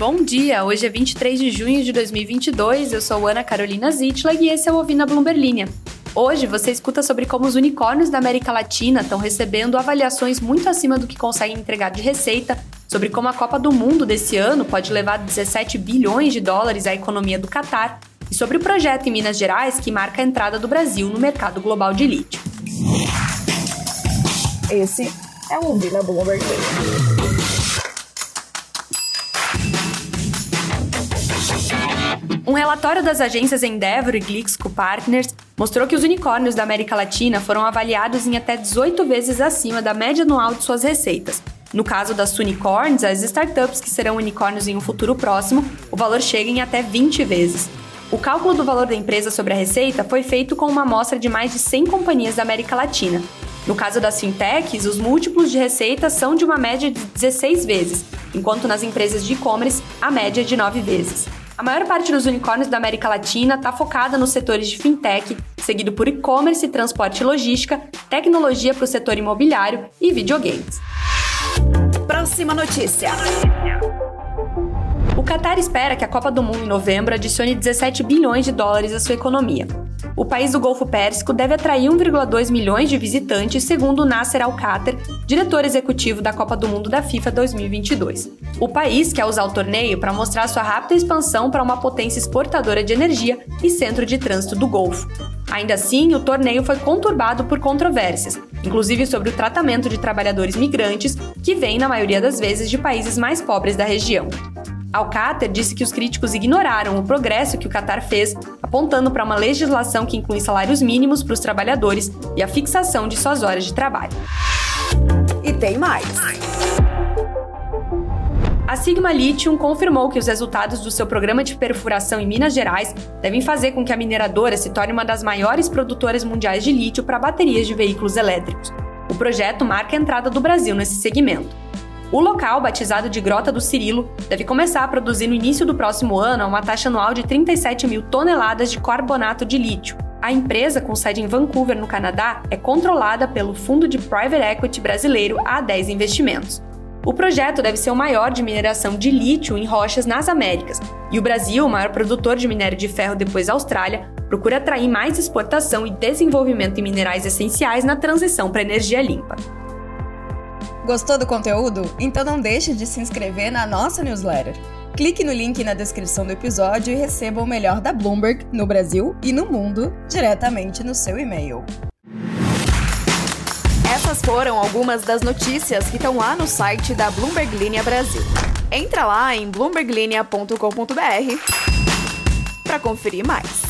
Bom dia, hoje é 23 de junho de 2022, eu sou Ana Carolina Zitlag e esse é o Ouvindo a Bloomberg Linha. Hoje você escuta sobre como os unicórnios da América Latina estão recebendo avaliações muito acima do que conseguem entregar de receita, sobre como a Copa do Mundo desse ano pode levar 17 bilhões de dólares à economia do Catar e sobre o projeto em Minas Gerais que marca a entrada do Brasil no mercado global de lítio. Esse é o Ouvindo a Bloomberg Um relatório das agências Endeavor e Glixco Partners mostrou que os unicórnios da América Latina foram avaliados em até 18 vezes acima da média anual de suas receitas. No caso das unicorns, as startups que serão unicórnios em um futuro próximo, o valor chega em até 20 vezes. O cálculo do valor da empresa sobre a receita foi feito com uma amostra de mais de 100 companhias da América Latina. No caso das fintechs, os múltiplos de receita são de uma média de 16 vezes, enquanto nas empresas de e-commerce, a média é de 9 vezes. A maior parte dos unicórnios da América Latina está focada nos setores de fintech, seguido por e-commerce, transporte e logística, tecnologia para o setor imobiliário e videogames. Próxima notícia. O Qatar espera que a Copa do Mundo em novembro adicione 17 bilhões de dólares à sua economia. O país do Golfo Pérsico deve atrair 1,2 milhões de visitantes, segundo Nasser Al-Khater, diretor executivo da Copa do Mundo da FIFA 2022. O país quer usar o torneio para mostrar sua rápida expansão para uma potência exportadora de energia e centro de trânsito do Golfo. Ainda assim, o torneio foi conturbado por controvérsias, inclusive sobre o tratamento de trabalhadores migrantes, que vêm, na maioria das vezes, de países mais pobres da região. Alcater disse que os críticos ignoraram o progresso que o Qatar fez, apontando para uma legislação que inclui salários mínimos para os trabalhadores e a fixação de suas horas de trabalho. E tem mais. A Sigma Lithium confirmou que os resultados do seu programa de perfuração em Minas Gerais devem fazer com que a mineradora se torne uma das maiores produtoras mundiais de lítio para baterias de veículos elétricos. O projeto marca a entrada do Brasil nesse segmento. O local, batizado de Grota do Cirilo, deve começar a produzir no início do próximo ano uma taxa anual de 37 mil toneladas de carbonato de lítio. A empresa, com sede em Vancouver, no Canadá, é controlada pelo fundo de private equity brasileiro A10 Investimentos. O projeto deve ser o maior de mineração de lítio em rochas nas Américas, e o Brasil, o maior produtor de minério de ferro depois da Austrália, procura atrair mais exportação e desenvolvimento em minerais essenciais na transição para energia limpa. Gostou do conteúdo? Então não deixe de se inscrever na nossa newsletter. Clique no link na descrição do episódio e receba o melhor da Bloomberg no Brasil e no mundo diretamente no seu e-mail. Essas foram algumas das notícias que estão lá no site da Bloomberg Linha Brasil. Entra lá em bloomberglinea.com.br para conferir mais.